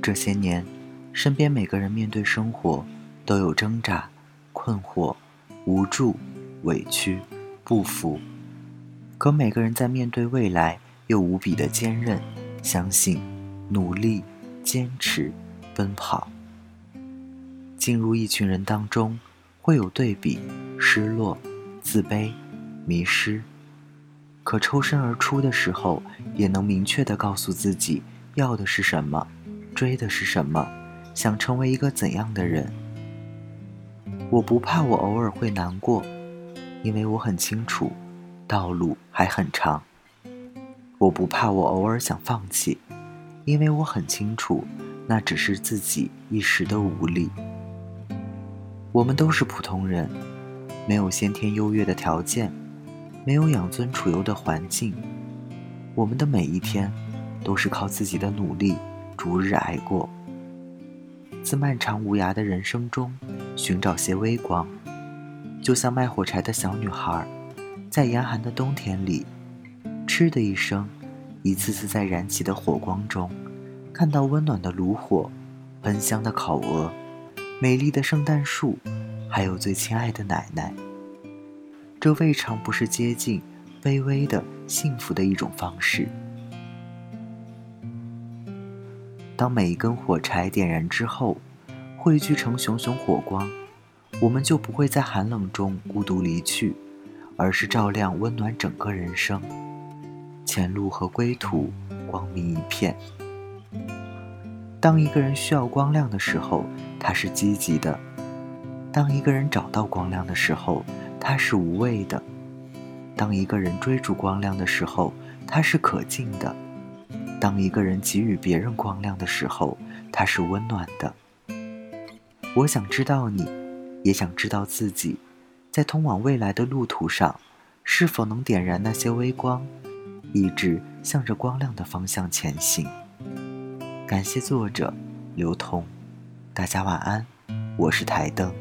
这些年，身边每个人面对生活都有挣扎、困惑、无助、委屈、不服，可每个人在面对未来又无比的坚韧、相信、努力、坚持、奔跑。进入一群人当中，会有对比、失落、自卑、迷失，可抽身而出的时候，也能明确的告诉自己要的是什么。追的是什么？想成为一个怎样的人？我不怕我偶尔会难过，因为我很清楚，道路还很长。我不怕我偶尔想放弃，因为我很清楚，那只是自己一时的无力。我们都是普通人，没有先天优越的条件，没有养尊处优的环境，我们的每一天，都是靠自己的努力。逐日挨过，自漫长无涯的人生中寻找些微光，就像卖火柴的小女孩，在严寒的冬天里，嗤的一声，一次次在燃起的火光中，看到温暖的炉火，喷香的烤鹅，美丽的圣诞树，还有最亲爱的奶奶。这未尝不是接近卑微的幸福的一种方式。当每一根火柴点燃之后，汇聚成熊熊火光，我们就不会在寒冷中孤独离去，而是照亮温暖整个人生，前路和归途光明一片。当一个人需要光亮的时候，他是积极的；当一个人找到光亮的时候，他是无畏的；当一个人追逐光亮的时候，他是可敬的。当一个人给予别人光亮的时候，他是温暖的。我想知道你，也想知道自己，在通往未来的路途上，是否能点燃那些微光，一直向着光亮的方向前行。感谢作者刘同，大家晚安，我是台灯。